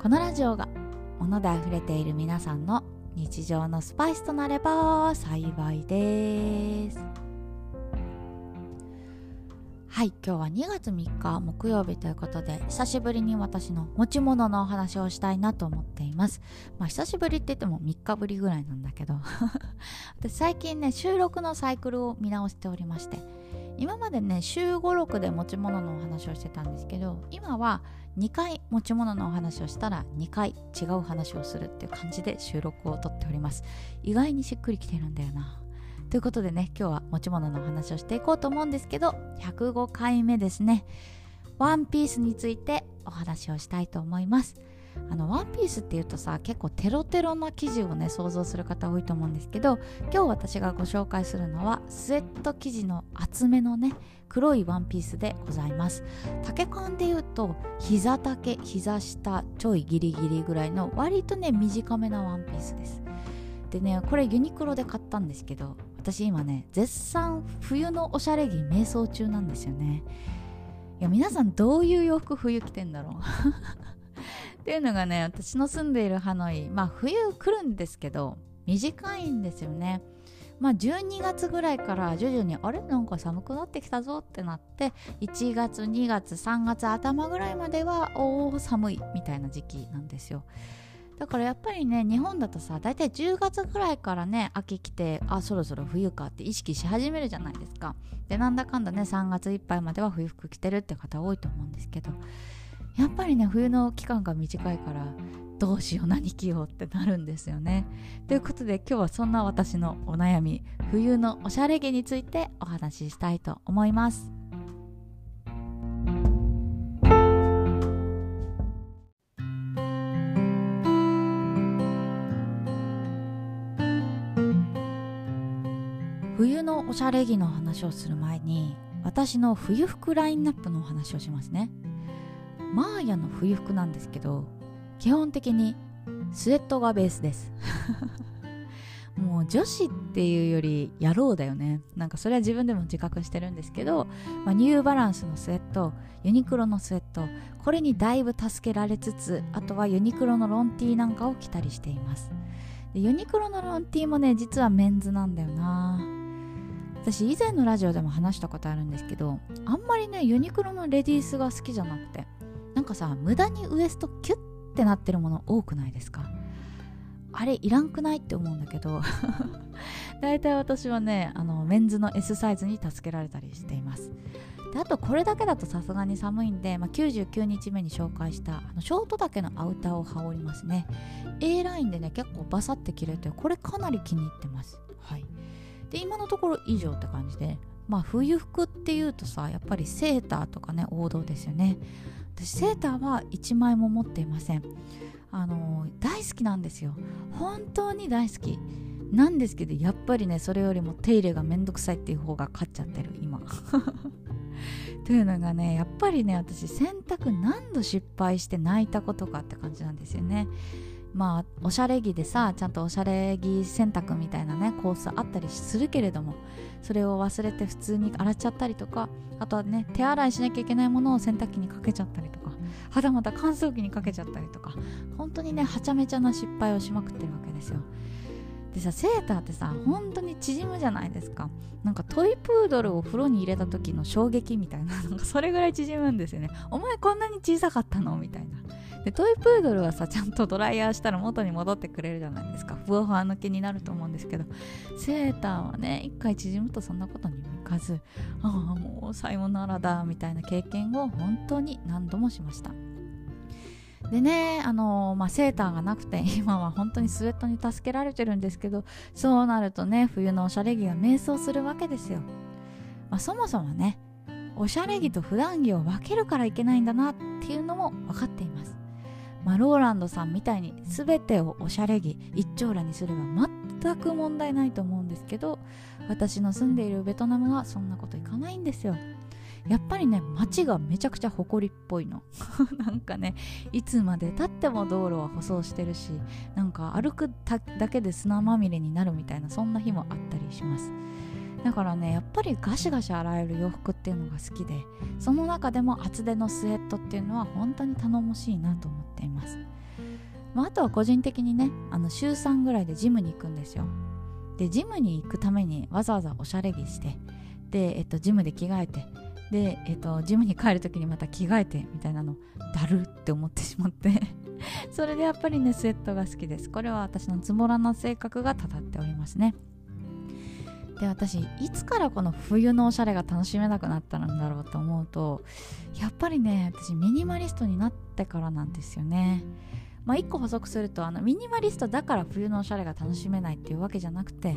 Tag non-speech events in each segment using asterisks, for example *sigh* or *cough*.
このラジオが物で溢れている皆さんの日常のスパイスとなれば幸いです。はい今日は2月3日木曜日ということで久しぶりに私の持ち物のお話をしたいなと思っています。まあ久しぶりって言っても3日ぶりぐらいなんだけど。*laughs* 私最近ね収録のサイクルを見直しておりまして今までね週56で持ち物のお話をしてたんですけど今は2回持ち物のお話をしたら2回違う話をするっていう感じで収録をとっております。意外にしっくりきてるんだよな。ということでね今日は持ち物のお話をしていこうと思うんですけど105回目ですね。ワンピースについてお話をしたいと思います。あのワンピースっていうとさ結構テロテロな生地をね想像する方多いと思うんですけど今日私がご紹介するのはスウェット生地の厚めのね黒いワンピースでございます。丈感で言うと膝丈膝下ちょいギリギリぐらいの割とね短めなワンピースです。でねこれユニクロで買ったんですけど私今ね絶賛冬のおしゃれ着瞑想中なんですよね。いや皆さんどういう洋服冬着てんだろう？っていうのがね私の住んでいるハノイまあ冬来るんですけど短いんですよね。まあ12月ぐらいから徐々にあれ？なんか寒くなってきたぞってなって1月2月3月頭ぐらいまではおお寒いみたいな時期なんですよ。だからやっぱりね日本だとさ大体10月ぐらいからね秋来てあそろそろ冬かって意識し始めるじゃないですか。でなんだかんだね3月いっぱいまでは冬服着てるって方多いと思うんですけど。やっぱりね冬の期間が短いからどうしよう何着ようってなるんですよね。ということで今日はそんな私のお悩み冬のおしゃれ着についてお話ししたいと思います。冬のおしゃれ着の話をする前に私の冬服ラインナップのお話をしますね。マーヤの冬服なんですけど基本的にスウェットがベースです。*laughs* もう女子っていうより野郎だよね。なんかそれは自分でも自覚してるんですけど、まあ、ニューバランスのスウェットユニクロのスウェットこれにだいぶ助けられつつあとはユニクロのロンティーなんかを着たりしています。でユニクロのロンティーもね実はメンズなんだよな。私以前のラジオでも話したことあるんですけどあんまりねユニクロのレディースが好きじゃなくて。かさ無駄にウエストキュッてなってるもの多くないですか？あれいらんくないって思うんだけど。*laughs* 大体私はねあのメンズの S サイズに助けられたりしています。であとこれだけだとさすがに寒いんで、まあ、99日目に紹介したあのショート丈のアウターを羽織りますね。A ラインでね結構バサって着れてこれかなり気に入ってます。はい。で今のところ以上って感じでまあ冬服っていうとさやっぱりセーターとかね王道ですよね。私セーターは1枚も持っていません。あの大好きなんですよ。本当に大好き。なんですけどやっぱりねそれよりも手入れがめんどくさいっていう方が勝っちゃってる今。*laughs* というのがねやっぱりね私洗濯何度失敗して泣いたことかって感じなんですよね。まあおしゃれ着でさちゃんとおしゃれ着洗濯みたいなねコースあったりするけれどもそれを忘れて普通に洗っちゃったりとかあとはね手洗いしなきゃいけないものを洗濯機にかけちゃったりとかはたまた乾燥機にかけちゃったりとか本当にねはちゃめちゃな失敗をしまくってるわけですよ。でさセーターってさ本当に縮むじゃないですか。なんかトイプードルを風呂に入れた時の衝撃みたいななんかそれぐらい縮むんですよね。お前こんなに小さかったの？みたいなでトイプードルはさちゃんとドライヤーしたら元に戻ってくれるじゃないですか。ふわふわ抜けになると思うんですけど。セーターはね一回縮むとそんなことにもいかずああもうさよならだみたいな経験を本当に何度もしました。でね、あのまあ、セーターがなくて今は本当にスウェットに助けられてるんですけどそうなるとね冬のおしゃれ着が迷走するわけですよ、まあ、そもそもねおしゃれ着と普段着を分けるからいけないんだなっていうのも分かっています、まあ、ローランドさんみたいに全てをおしゃれ着一丁羅にすれば全く問題ないと思うんですけど私の住んでいるベトナムはそんなこといかないんですよ。やっぱりね街がめちゃくちゃ埃っぽいの。*laughs* なんかねいつまでたっても道路は舗装してるしなんか歩くだけで砂まみれになるみたいなそんな日もあったりします。だからねやっぱりガシガシ洗える洋服っていうのが好きでその中でも厚手のスウェットっていうのは本当に頼もしいなと思っています、まあ、あとは個人的にねあの週3ぐらいでジムに行くんですよ。でジムに行くためにわざわざおしゃれ着してで、えっと、ジムで着替えてで、えっと、ジムに帰る時にまた着替えてみたいなのだるって思ってしまって。*laughs* それでやっぱりねスウェットが好きです。これは私のつもらな性格がたたっておりますね。で私いつからこの冬のおしゃれが楽しめなくなったんだろうと思うとやっぱりね私ミニマリストになってからなんですよね。まあ、1個補足するとあのミニマリストだから冬のおしゃれが楽しめないっていうわけじゃなくて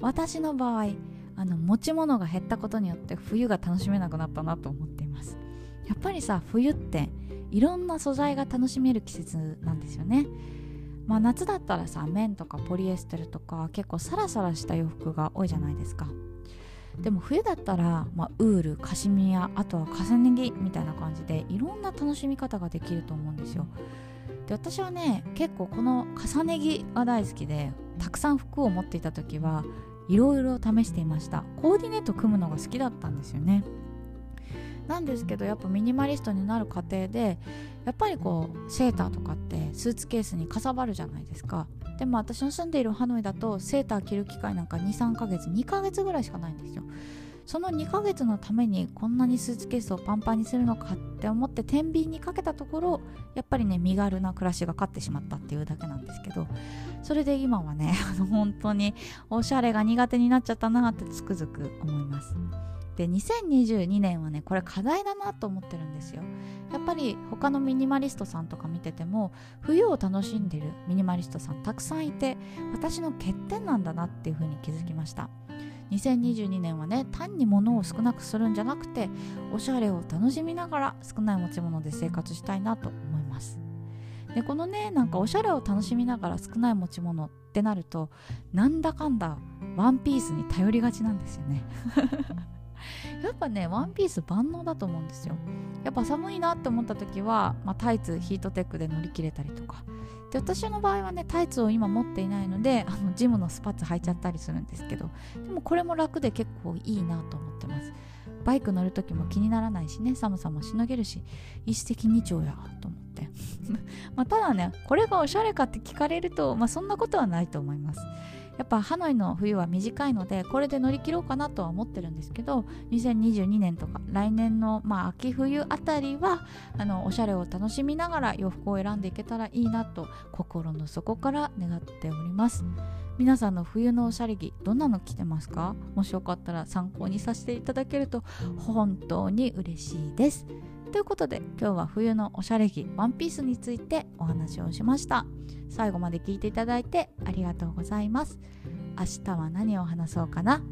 私の場合あの持ち物が減ったことによって冬が楽しめなくなったなと思っています。やっぱりさ冬っていろんな素材が楽しめる季節なんですよね。まあ夏だったらさ綿とかポリエステルとか結構サラサラした洋服が多いじゃないですか。でも冬だったら、まあ、ウールカシミヤあとは重ね着みたいな感じでいろんな楽しみ方ができると思うんですよ。で私はね結構この重ね着が大好きでたくさん服を持っていた時はいろいろ試していました。コーディネート組むのが好きだったんですよね。なんですけどやっぱミニマリストになる過程でやっぱりこうセーターとかってスーツケースにかさばるじゃないですか。でも私の住んでいるハノイだとセーター着る機会なんか23ヶ月2ヶ月ぐらいしかないんですよ。その2ヶ月のためにこんなにスーツケースをパンパンにするのかって思って天秤にかけたところやっぱりね身軽な暮らしが勝ってしまったっていうだけなんですけどそれで今はね *laughs* あの本当におしゃれが苦手になっちゃったなってつくづく思います。で2022年はねこれ課題だなと思ってるんですよ。やっぱり他のミニマリストさんとか見てても冬を楽しんでるミニマリストさんたくさんいて私の欠点なんだなっていうふうに気づきました。2022年はね単に物を少なくするんじゃなくておしゃれを楽しみながら少ない持ち物で生活したいなと思います。でこのねなんかおしゃれを楽しみながら少ない持ち物ってなるとなんだかんだワンピースに頼りがちなんですよね。やっぱねワンピース万能だと思うんですよ。やっぱ寒いなって思った時は、まあ、タイツヒートテックで乗り切れたりとか。で私の場合はねタイツを今持っていないのであのジムのスパッツ履いちゃったりするんですけど。でもこれも楽で結構いいなと思ってます。バイク乗る時も気にならないしね寒さもしのげるし。一石二鳥やと思って。*laughs* まただねこれがおしゃれかって聞かれると、まあ、そんなことはないと思います。やっぱハノイの冬は短いのでこれで乗り切ろうかなとは思ってるんですけど2022年とか来年の、まあ、秋冬あたりはあのおしゃれを楽しみながら洋服を選んでいけたらいいなと心の底から願っております。皆さんの冬のおしゃれ着どんなの着てますか？もしよかったら参考にさせていただけると本当に嬉しいですということで今日は冬のおしゃれ着ワンピースについてお話をしました。最後まで聞いていただいてありがとうございます。明日は何を話そうかな？